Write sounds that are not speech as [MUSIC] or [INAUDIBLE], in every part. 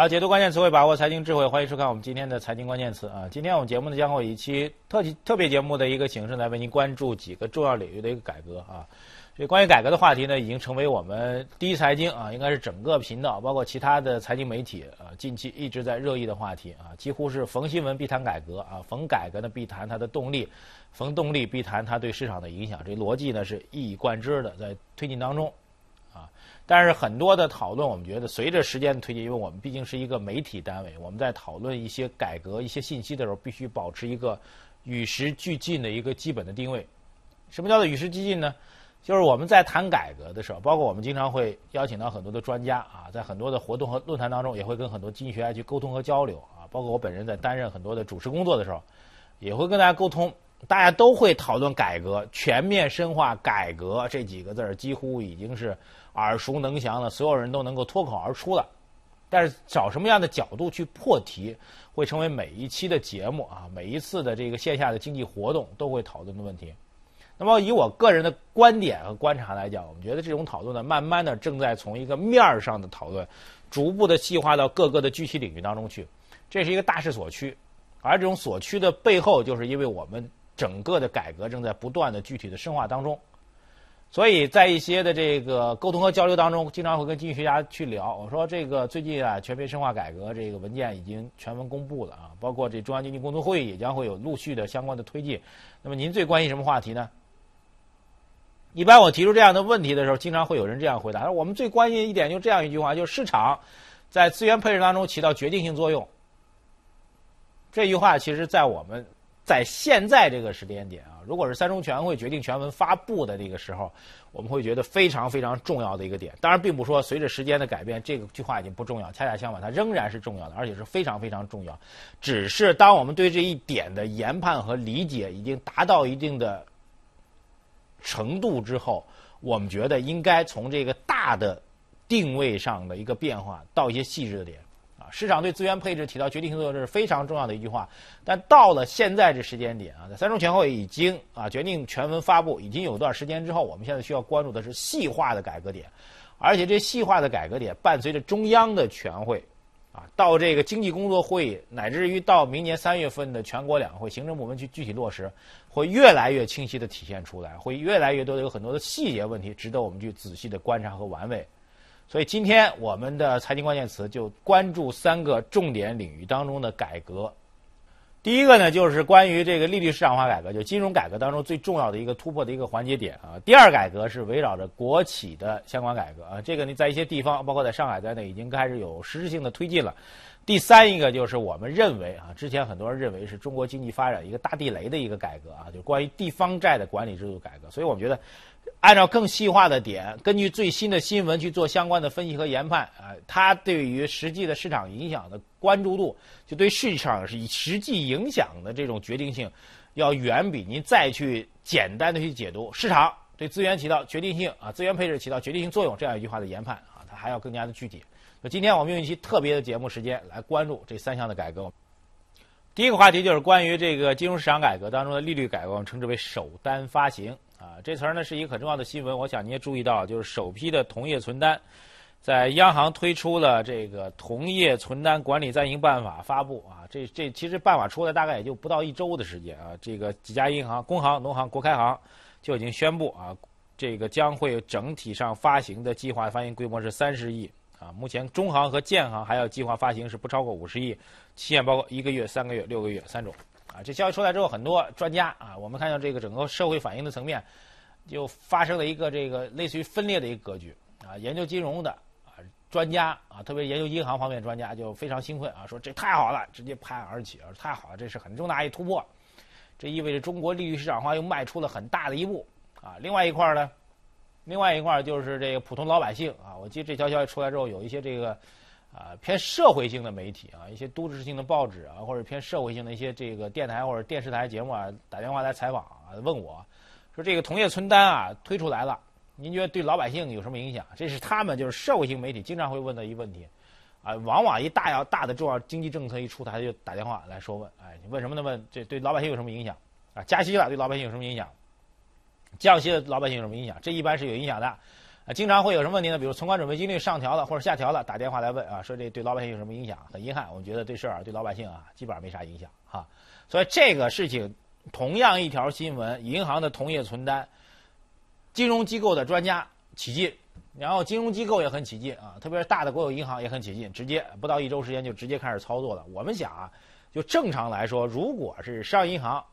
好，解读关键词汇，把握财经智慧，欢迎收看我们今天的财经关键词啊。今天我们节目呢将会以期特特别节目的一个形式来为您关注几个重要领域的一个改革啊。这关于改革的话题呢，已经成为我们第一财经啊，应该是整个频道包括其他的财经媒体啊，近期一直在热议的话题啊，几乎是逢新闻必谈改革啊，逢改革呢必谈它的动力，逢动力必谈它对市场的影响，这逻辑呢是一以贯之的在推进当中。但是很多的讨论，我们觉得随着时间的推进，因为我们毕竟是一个媒体单位，我们在讨论一些改革、一些信息的时候，必须保持一个与时俱进的一个基本的定位。什么叫做与时俱进呢？就是我们在谈改革的时候，包括我们经常会邀请到很多的专家啊，在很多的活动和论坛当中，也会跟很多经济学家去沟通和交流啊。包括我本人在担任很多的主持工作的时候，也会跟大家沟通。大家都会讨论改革、全面深化改革这几个字儿，几乎已经是耳熟能详的，所有人都能够脱口而出了。但是找什么样的角度去破题，会成为每一期的节目啊，每一次的这个线下的经济活动都会讨论的问题。那么以我个人的观点和观察来讲，我们觉得这种讨论呢，慢慢的正在从一个面儿上的讨论，逐步的细化到各个的具体领域当中去。这是一个大势所趋，而这种所趋的背后，就是因为我们。整个的改革正在不断的具体的深化当中，所以在一些的这个沟通和交流当中，经常会跟经济学家去聊。我说这个最近啊，全面深化改革这个文件已经全文公布了啊，包括这中央经济工作会议也将会有陆续的相关的推进。那么您最关心什么话题呢？一般我提出这样的问题的时候，经常会有人这样回答：说我们最关心一点就这样一句话，就是市场在资源配置当中起到决定性作用。这句话其实，在我们。在现在这个时间点啊，如果是三中全会决定全文发布的这个时候，我们会觉得非常非常重要的一个点。当然，并不说随着时间的改变，这个句话已经不重要。恰恰相反，它仍然是重要的，而且是非常非常重要。只是当我们对这一点的研判和理解已经达到一定的程度之后，我们觉得应该从这个大的定位上的一个变化到一些细致的点。市场对资源配置起到决定性作用，这是非常重要的一句话。但到了现在这时间点啊，在三中全会已经啊决定全文发布，已经有段时间之后，我们现在需要关注的是细化的改革点，而且这细化的改革点伴随着中央的全会，啊，到这个经济工作会议，乃至于到明年三月份的全国两会，行政部门去具体落实，会越来越清晰的体现出来，会越来越多的有很多的细节问题，值得我们去仔细的观察和玩味。所以今天我们的财经关键词就关注三个重点领域当中的改革。第一个呢，就是关于这个利率市场化改革，就金融改革当中最重要的一个突破的一个环节点啊。第二改革是围绕着国企的相关改革啊，这个呢在一些地方，包括在上海在内，已经开始有实质性的推进了。第三一个就是我们认为啊，之前很多人认为是中国经济发展一个大地雷的一个改革啊，就关于地方债的管理制度改革。所以我们觉得。按照更细化的点，根据最新的新闻去做相关的分析和研判啊，它对于实际的市场影响的关注度，就对市场是以实际影响的这种决定性，要远比您再去简单的去解读市场对资源起到决定性啊，资源配置起到决定性作用这样一句话的研判啊，它还要更加的具体。那今天我们用一期特别的节目时间来关注这三项的改革。第一个话题就是关于这个金融市场改革当中的利率改革，我们称之为首单发行。啊，这词儿呢是一个很重要的新闻，我想你也注意到，就是首批的同业存单，在央行推出了这个同业存单管理暂行办法发布啊，这这其实办法出来大概也就不到一周的时间啊，这个几家银行，工行、农行、国开行就已经宣布啊，这个将会整体上发行的计划发行规模是三十亿啊，目前中行和建行还要计划发行是不超过五十亿，期限包括一个月、三个月、六个月三种。啊，这消息出来之后，很多专家啊，我们看到这个整个社会反应的层面，就发生了一个这个类似于分裂的一个格局啊。研究金融的啊专家啊，特别研究银行方面专家就非常兴奋啊，说这太好了，直接拍案而起啊，太好了，这是很重大一突破，这意味着中国利率市场化又迈出了很大的一步啊。另外一块呢，另外一块就是这个普通老百姓啊，我记得这条消息出来之后，有一些这个。啊，偏社会性的媒体啊，一些都市性的报纸啊，或者偏社会性的一些这个电台或者电视台节目啊，打电话来采访啊，问我说这个同业存单啊推出来了，您觉得对老百姓有什么影响？这是他们就是社会性媒体经常会问的一个问题啊，往往一大要大的重要经济政策一出台就打电话来说问，哎，你问什么呢？问这对老百姓有什么影响？啊，加息了对老百姓有什么影响？降息的老百姓有什么影响？这一般是有影响的。啊，经常会有什么问题呢？比如存款准备金率上调了或者下调了，打电话来问啊，说这对老百姓有什么影响？很遗憾，我们觉得这事儿对老百姓啊基本上没啥影响哈。所以这个事情，同样一条新闻，银行的同业存单，金融机构的专家起劲，然后金融机构也很起劲啊，特别是大的国有银行也很起劲，直接不到一周时间就直接开始操作了。我们想啊，就正常来说，如果是商业银行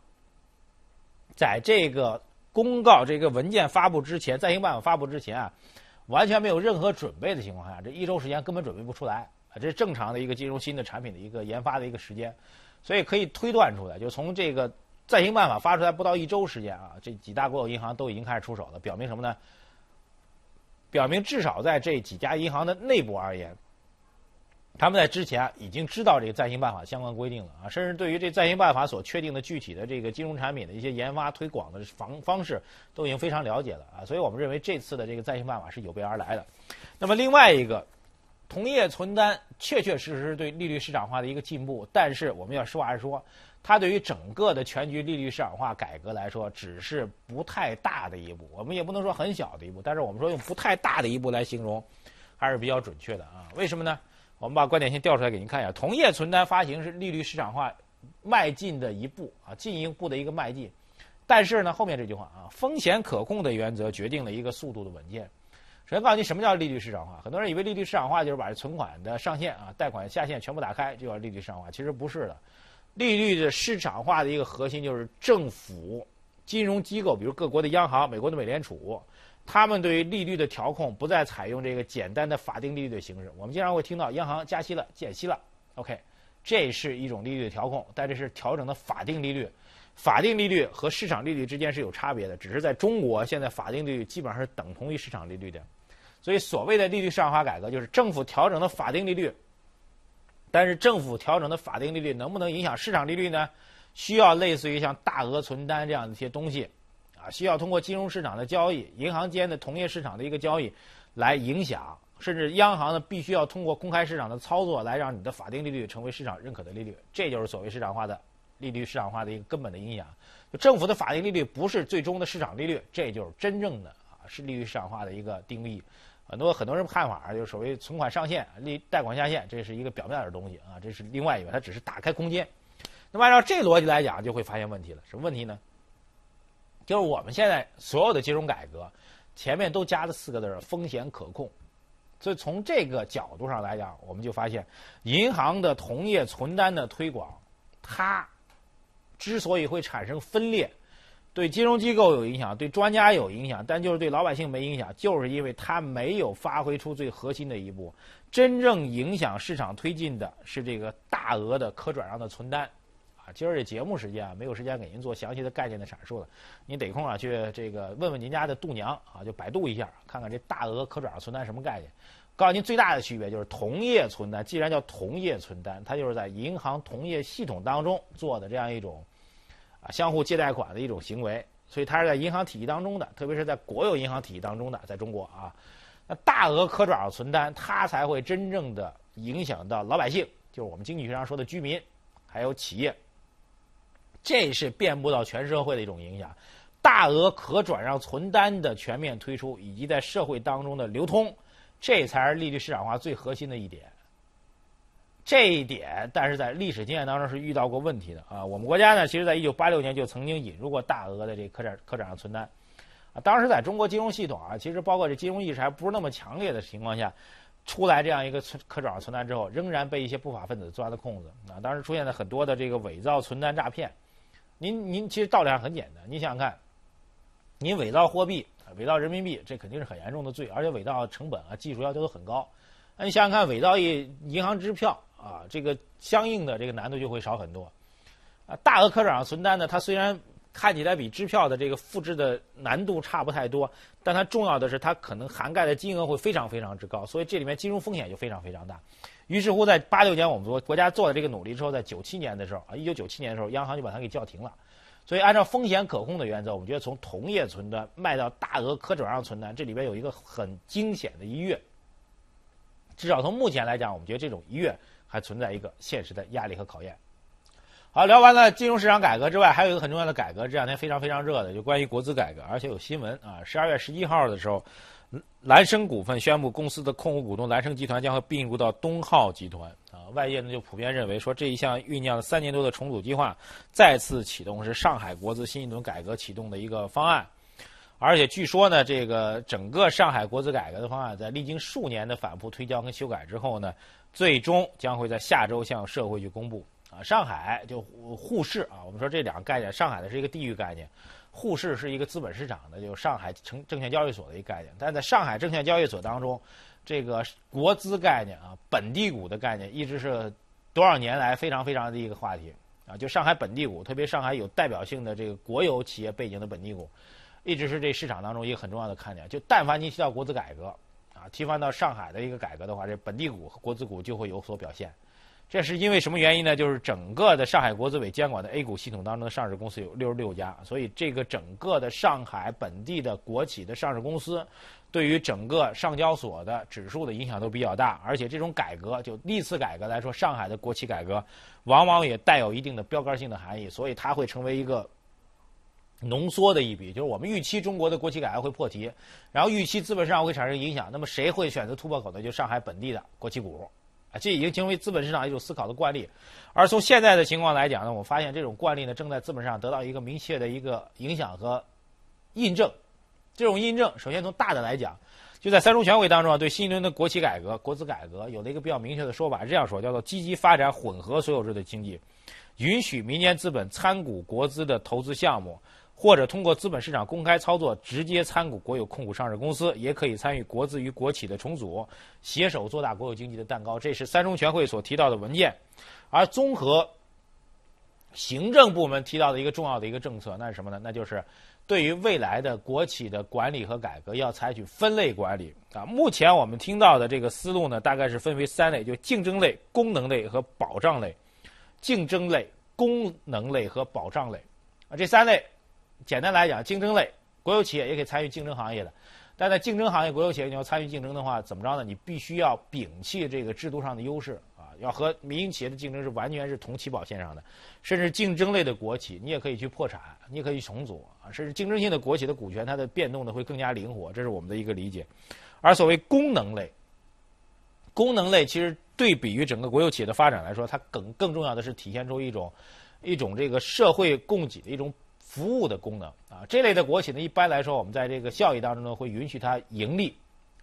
在这个。公告这个文件发布之前，暂行办法发布之前啊，完全没有任何准备的情况下，这一周时间根本准备不出来啊，这是正常的一个金融新的产品的一个研发的一个时间，所以可以推断出来，就从这个暂行办法发出来不到一周时间啊，这几大国有银行都已经开始出手了，表明什么呢？表明至少在这几家银行的内部而言。他们在之前已经知道这个暂行办法相关规定了啊，甚至对于这暂行办法所确定的具体的这个金融产品的一些研发推广的方方式，都已经非常了解了啊，所以我们认为这次的这个暂行办法是有备而来的。那么另外一个，同业存单确确实实对利率市场化的一个进步，但是我们要实话实说，它对于整个的全局利率市场化改革来说，只是不太大的一步。我们也不能说很小的一步，但是我们说用不太大的一步来形容，还是比较准确的啊。为什么呢？我们把观点先调出来给您看一下，同业存单发行是利率市场化迈进的一步啊，进一步的一个迈进。但是呢，后面这句话啊，风险可控的原则决定了一个速度的稳健。首先告诉你什么叫利率市场化，很多人以为利率市场化就是把存款的上限啊、贷款下限全部打开就叫利率市场化，其实不是的。利率的市场化的一个核心就是政府、金融机构，比如各国的央行、美国的美联储。他们对于利率的调控不再采用这个简单的法定利率的形式。我们经常会听到央行加息了、减息了，OK，这是一种利率的调控，但这是调整的法定利率。法定利率和市场利率之间是有差别的，只是在中国现在法定利率基本上是等同于市场利率的。所以所谓的利率市场化改革，就是政府调整的法定利率。但是政府调整的法定利率能不能影响市场利率呢？需要类似于像大额存单这样的一些东西。需要通过金融市场的交易、银行间的同业市场的一个交易，来影响，甚至央行呢必须要通过公开市场的操作来让你的法定利率成为市场认可的利率，这就是所谓市场化的利率市场化的一个根本的影响。政府的法定利率不是最终的市场利率，这就是真正的啊是利率市场化的一个定义。很多很多人看法就是所谓存款上限、利贷款下限，这是一个表面的东西啊，这是另外一个，它只是打开空间。那么按照这逻辑来讲，就会发现问题了。什么问题呢？就是我们现在所有的金融改革，前面都加了四个字儿“风险可控”，所以从这个角度上来讲，我们就发现，银行的同业存单的推广，它之所以会产生分裂，对金融机构有影响，对专家有影响，但就是对老百姓没影响，就是因为它没有发挥出最核心的一步，真正影响市场推进的是这个大额的可转让的存单。今儿这节目时间啊，没有时间给您做详细的概念的阐述了。您得空啊去这个问问您家的度娘啊，就百度一下，看看这大额可转让存单什么概念。告诉您最大的区别就是同业存单，既然叫同业存单，它就是在银行同业系统当中做的这样一种啊相互借贷款的一种行为，所以它是在银行体系当中的，特别是在国有银行体系当中的，在中国啊，那大额可转让存单它才会真正的影响到老百姓，就是我们经济学上说的居民，还有企业。这是遍布到全社会的一种影响，大额可转让存单的全面推出，以及在社会当中的流通，这才是利率市场化最核心的一点。这一点，但是在历史经验当中是遇到过问题的啊。我们国家呢，其实在一九八六年就曾经引入过大额的这可转可转让存单，啊，当时在中国金融系统啊，其实包括这金融意识还不是那么强烈的情况下，出来这样一个存可转让存单之后，仍然被一些不法分子钻了空子啊。当时出现了很多的这个伪造存单诈骗。您您其实道理上很简单，你想想看，您伪造货币、伪造人民币，这肯定是很严重的罪，而且伪造成本啊、技术要求都很高。那你想想看，伪造一银行支票啊，这个相应的这个难度就会少很多。啊，大额可转存单呢，它虽然看起来比支票的这个复制的难度差不太多，但它重要的是它可能涵盖的金额会非常非常之高，所以这里面金融风险就非常非常大。于是乎，在八六年我们国国家做了这个努力之后，在九七年的时候啊，一九九七年的时候，央行就把它给叫停了。所以，按照风险可控的原则，我们觉得从同业存单卖到大额可转让存单，这里边有一个很惊险的一跃。至少从目前来讲，我们觉得这种一跃还存在一个现实的压力和考验。好，聊完了金融市场改革之外，还有一个很重要的改革，这两天非常非常热的，就关于国资改革，而且有新闻啊。十二月十一号的时候，蓝生股份宣布公司的控股股东蓝生集团将会并入到东浩集团啊。外界呢就普遍认为说，这一项酝酿了三年多的重组计划再次启动，是上海国资新一轮改革启动的一个方案。而且据说呢，这个整个上海国资改革的方案，在历经数年的反复推敲跟修改之后呢，最终将会在下周向社会去公布。上海就沪市啊，我们说这两个概念，上海的是一个地域概念，沪市是一个资本市场的，就上海证证券交易所的一个概念。但在上海证券交易所当中，这个国资概念啊，本地股的概念，一直是多少年来非常非常的一个话题啊。就上海本地股，特别上海有代表性的这个国有企业背景的本地股，一直是这市场当中一个很重要的看点。就但凡您提到国资改革啊，提翻到上海的一个改革的话，这本地股和国资股就会有所表现。这是因为什么原因呢？就是整个的上海国资委监管的 A 股系统当中的上市公司有六十六家，所以这个整个的上海本地的国企的上市公司，对于整个上交所的指数的影响都比较大。而且这种改革，就历次改革来说，上海的国企改革往往也带有一定的标杆性的含义，所以它会成为一个浓缩的一笔。就是我们预期中国的国企改革会破题，然后预期资本市场会产生影响，那么谁会选择突破口呢？就上海本地的国企股。啊，这已经成为资本市场一种思考的惯例，而从现在的情况来讲呢，我发现这种惯例呢正在资本上得到一个明确的一个影响和印证。这种印证，首先从大的来讲，就在三中全会当中啊，对新一轮的国企改革、国资改革有了一个比较明确的说法，这样说叫做积极发展混合所有制的经济，允许民间资本参股国资的投资项目。或者通过资本市场公开操作，直接参股国有控股上市公司，也可以参与国资与国企的重组，携手做大国有经济的蛋糕。这是三中全会所提到的文件。而综合行政部门提到的一个重要的一个政策，那是什么呢？那就是对于未来的国企的管理和改革，要采取分类管理啊。目前我们听到的这个思路呢，大概是分为三类，就竞争类、功能类和保障类。竞争类、功能类和保障类啊，这三类。简单来讲，竞争类国有企业也可以参与竞争行业的，但在竞争行业国有企业你要参与竞争的话，怎么着呢？你必须要摒弃这个制度上的优势啊，要和民营企业的竞争是完全是同起跑线上的。甚至竞争类的国企，你也可以去破产，你也可以重组啊。甚至竞争性的国企的股权，它的变动呢会更加灵活，这是我们的一个理解。而所谓功能类，功能类其实对比于整个国有企业的发展来说，它更更重要的是体现出一种一种这个社会供给的一种。服务的功能啊，这类的国企呢，一般来说，我们在这个效益当中呢，会允许它盈利，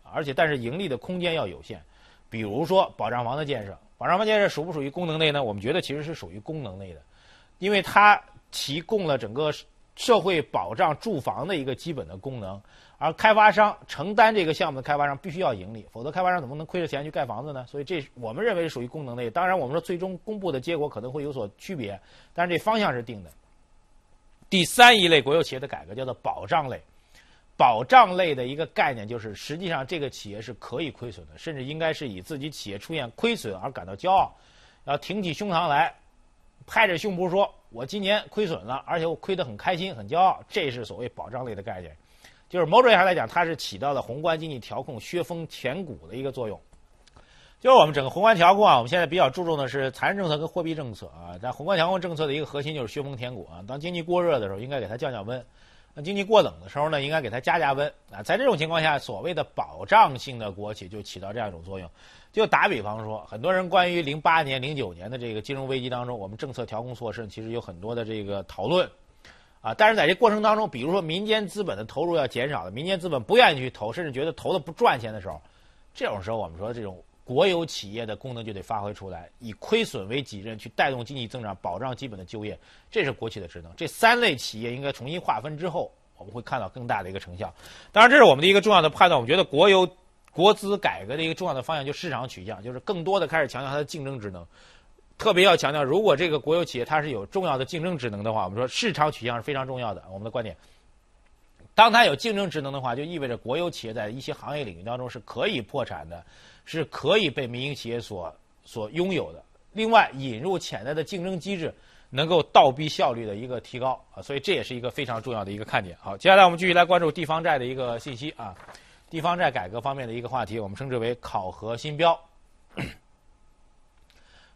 而且但是盈利的空间要有限。比如说保障房的建设，保障房建设属不属于功能类呢？我们觉得其实是属于功能类的，因为它提供了整个社会保障住房的一个基本的功能。而开发商承担这个项目的开发商必须要盈利，否则开发商怎么能亏着钱去盖房子呢？所以这我们认为是属于功能类。当然，我们说最终公布的结果可能会有所区别，但是这方向是定的。第三一类国有企业的改革叫做保障类，保障类的一个概念就是，实际上这个企业是可以亏损的，甚至应该是以自己企业出现亏损而感到骄傲，要挺起胸膛来，拍着胸脯说：“我今年亏损了，而且我亏得很开心、很骄傲。”这是所谓保障类的概念，就是某种意义上来讲，它是起到了宏观经济调控、削峰填谷的一个作用。就是我们整个宏观调控啊，我们现在比较注重的是财政政策跟货币政策啊。在宏观调控政策的一个核心就是削峰填谷啊。当经济过热的时候，应该给它降降温；那经济过冷的时候呢，应该给它加加温啊。在这种情况下，所谓的保障性的国企就起到这样一种作用。就打比方说，很多人关于零八年、零九年的这个金融危机当中，我们政策调控措施其实有很多的这个讨论啊。但是在这过程当中，比如说民间资本的投入要减少了，民间资本不愿意去投，甚至觉得投的不赚钱的时候，这种时候我们说这种。国有企业的功能就得发挥出来，以亏损为己任，去带动经济增长，保障基本的就业，这是国企的职能。这三类企业应该重新划分之后，我们会看到更大的一个成效。当然，这是我们的一个重要的判断。我们觉得国有国资改革的一个重要的方向，就市场取向，就是更多的开始强调它的竞争职能。特别要强调，如果这个国有企业它是有重要的竞争职能的话，我们说市场取向是非常重要的。我们的观点，当它有竞争职能的话，就意味着国有企业在一些行业领域当中是可以破产的。是可以被民营企业所所拥有的。另外，引入潜在的竞争机制，能够倒逼效率的一个提高啊，所以这也是一个非常重要的一个看点。好，接下来我们继续来关注地方债的一个信息啊，地方债改革方面的一个话题，我们称之为考核新标。[CLEARS THROAT]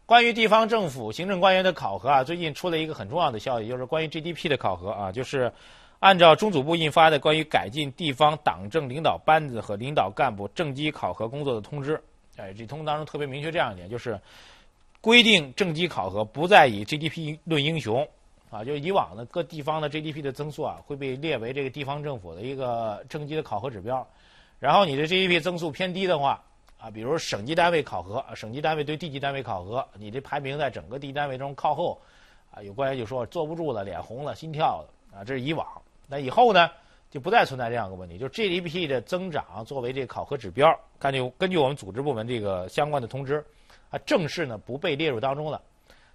关于地方政府行政官员的考核啊，最近出了一个很重要的消息，就是关于 GDP 的考核啊，就是按照中组部印发的关于改进地方党政领导班子和领导干部政绩考核工作的通知。哎，这通知当中特别明确这样一点，就是规定政绩考核不再以 GDP 论英雄。啊，就以往的各地方的 GDP 的增速啊，会被列为这个地方政府的一个政绩的考核指标。然后你的 GDP 增速偏低的话，啊，比如省级单位考核，省级单位对地级单位考核，你这排名在整个地单位中靠后，啊，有官员就说坐不住了，脸红了，心跳了，啊，这是以往。那以后呢，就不再存在这样一个问题，就是 GDP 的增长作为这个考核指标，根据根据我们组织部门这个相关的通知，啊，正式呢不被列入当中了。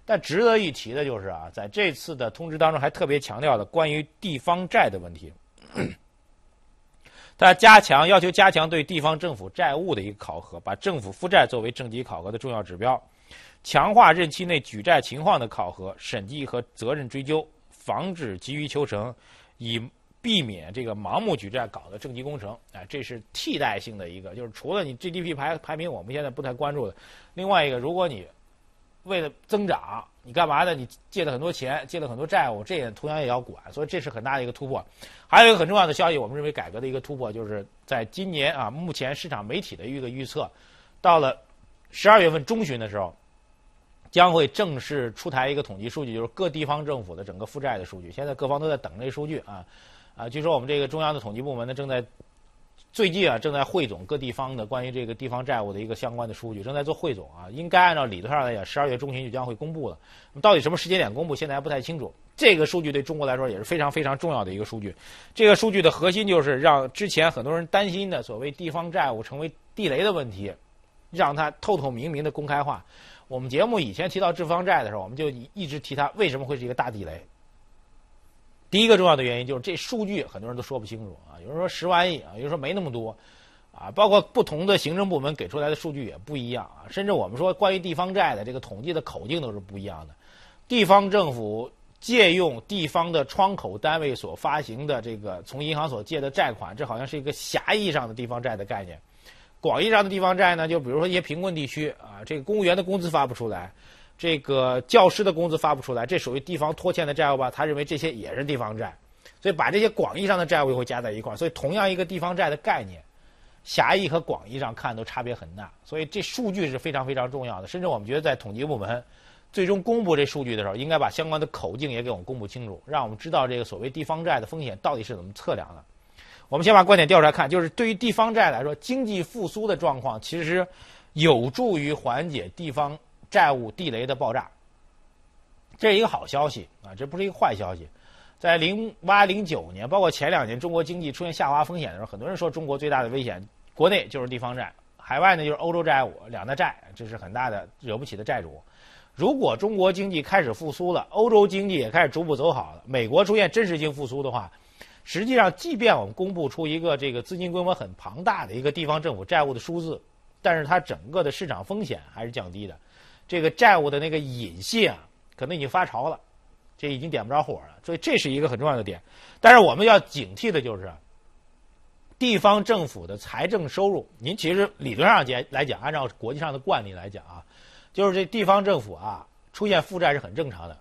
但值得一提的就是啊，在这次的通知当中还特别强调了关于地方债的问题。他加强要求加强对地方政府债务的一个考核，把政府负债作为政绩考核的重要指标，强化任期内举债情况的考核、审计和责任追究，防止急于求成，以避免这个盲目举债搞的政绩工程。哎，这是替代性的一个，就是除了你 GDP 排排名我们现在不太关注的，另外一个，如果你为了增长，你干嘛呢？你借了很多钱，借了很多债务，这也同样也要管，所以这是很大的一个突破。还有一个很重要的消息，我们认为改革的一个突破，就是在今年啊，目前市场媒体的一个预测，到了十二月份中旬的时候，将会正式出台一个统计数据，就是各地方政府的整个负债的数据。现在各方都在等这数据啊啊，据说我们这个中央的统计部门呢，正在。最近啊，正在汇总各地方的关于这个地方债务的一个相关的数据，正在做汇总啊。应该按照理论上来讲，十二月中旬就将会公布了。那么到底什么时间点公布，现在还不太清楚。这个数据对中国来说也是非常非常重要的一个数据。这个数据的核心就是让之前很多人担心的所谓地方债务成为地雷的问题，让它透透明明的公开化。我们节目以前提到地方债的时候，我们就一直提它为什么会是一个大地雷。第一个重要的原因就是这数据很多人都说不清楚啊，有人说十万亿啊，有人说没那么多，啊，包括不同的行政部门给出来的数据也不一样啊，甚至我们说关于地方债的这个统计的口径都是不一样的。地方政府借用地方的窗口单位所发行的这个从银行所借的债款，这好像是一个狭义上的地方债的概念。广义上的地方债呢，就比如说一些贫困地区啊，这个公务员的工资发不出来。这个教师的工资发不出来，这属于地方拖欠的债务吧？他认为这些也是地方债，所以把这些广义上的债务又会加在一块儿。所以同样一个地方债的概念，狭义和广义上看都差别很大。所以这数据是非常非常重要的。甚至我们觉得在统计部门最终公布这数据的时候，应该把相关的口径也给我们公布清楚，让我们知道这个所谓地方债的风险到底是怎么测量的。我们先把观点调出来看，就是对于地方债来说，经济复苏的状况其实有助于缓解地方。债务地雷的爆炸，这是一个好消息啊，这不是一个坏消息。在零八零九年，包括前两年，中国经济出现下滑风险的时候，很多人说中国最大的危险，国内就是地方债，海外呢就是欧洲债务，两大债，这是很大的惹不起的债主。如果中国经济开始复苏了，欧洲经济也开始逐步走好了，美国出现真实性复苏的话，实际上，即便我们公布出一个这个资金规模很庞大的一个地方政府债务的数字，但是它整个的市场风险还是降低的。这个债务的那个隐性啊，可能已经发潮了，这已经点不着火了，所以这是一个很重要的点。但是我们要警惕的就是，地方政府的财政收入，您其实理论上讲来讲，按照国际上的惯例来讲啊，就是这地方政府啊出现负债是很正常的，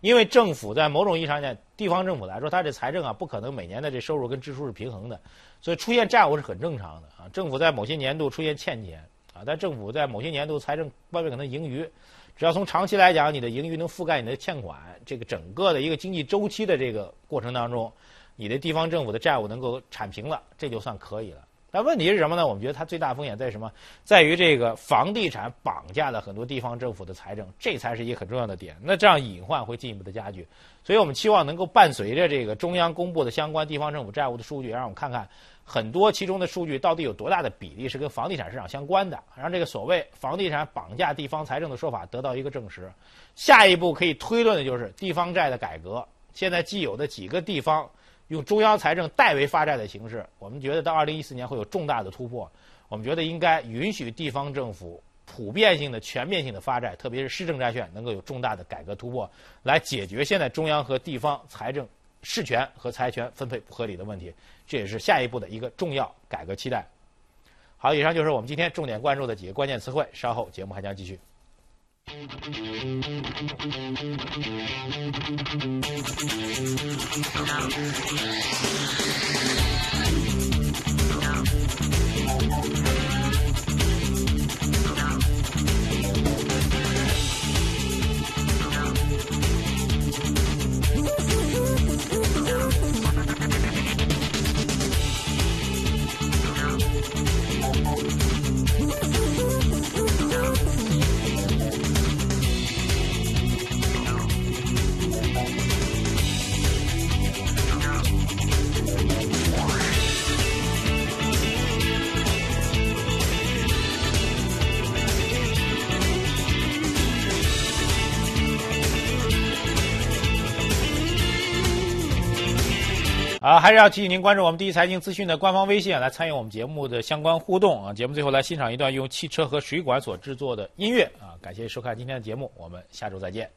因为政府在某种意义上讲，地方政府来说，它这财政啊不可能每年的这收入跟支出是平衡的，所以出现债务是很正常的啊。政府在某些年度出现欠钱啊。但政府在某些年度财政外面可能盈余，只要从长期来讲，你的盈余能覆盖你的欠款，这个整个的一个经济周期的这个过程当中，你的地方政府的债务能够铲平了，这就算可以了。但问题是什么呢？我们觉得它最大风险在什么？在于这个房地产绑架了很多地方政府的财政，这才是一个很重要的点。那这样隐患会进一步的加剧。所以我们期望能够伴随着这个中央公布的相关地方政府债务的数据，让我们看看。很多其中的数据到底有多大的比例是跟房地产市场相关的？让这个所谓房地产绑架地方财政的说法得到一个证实。下一步可以推论的就是地方债的改革。现在既有的几个地方用中央财政代为发债的形式，我们觉得到二零一四年会有重大的突破。我们觉得应该允许地方政府普遍性的、全面性的发债，特别是市政债券能够有重大的改革突破，来解决现在中央和地方财政。事权和财权分配不合理的问题，这也是下一步的一个重要改革期待。好，以上就是我们今天重点关注的几个关键词汇，稍后节目还将继续。Thank you. [LAUGHS] 啊，还是要提醒您关注我们第一财经资讯的官方微信，来参与我们节目的相关互动啊。节目最后来欣赏一段用汽车和水管所制作的音乐啊。感谢收看今天的节目，我们下周再见。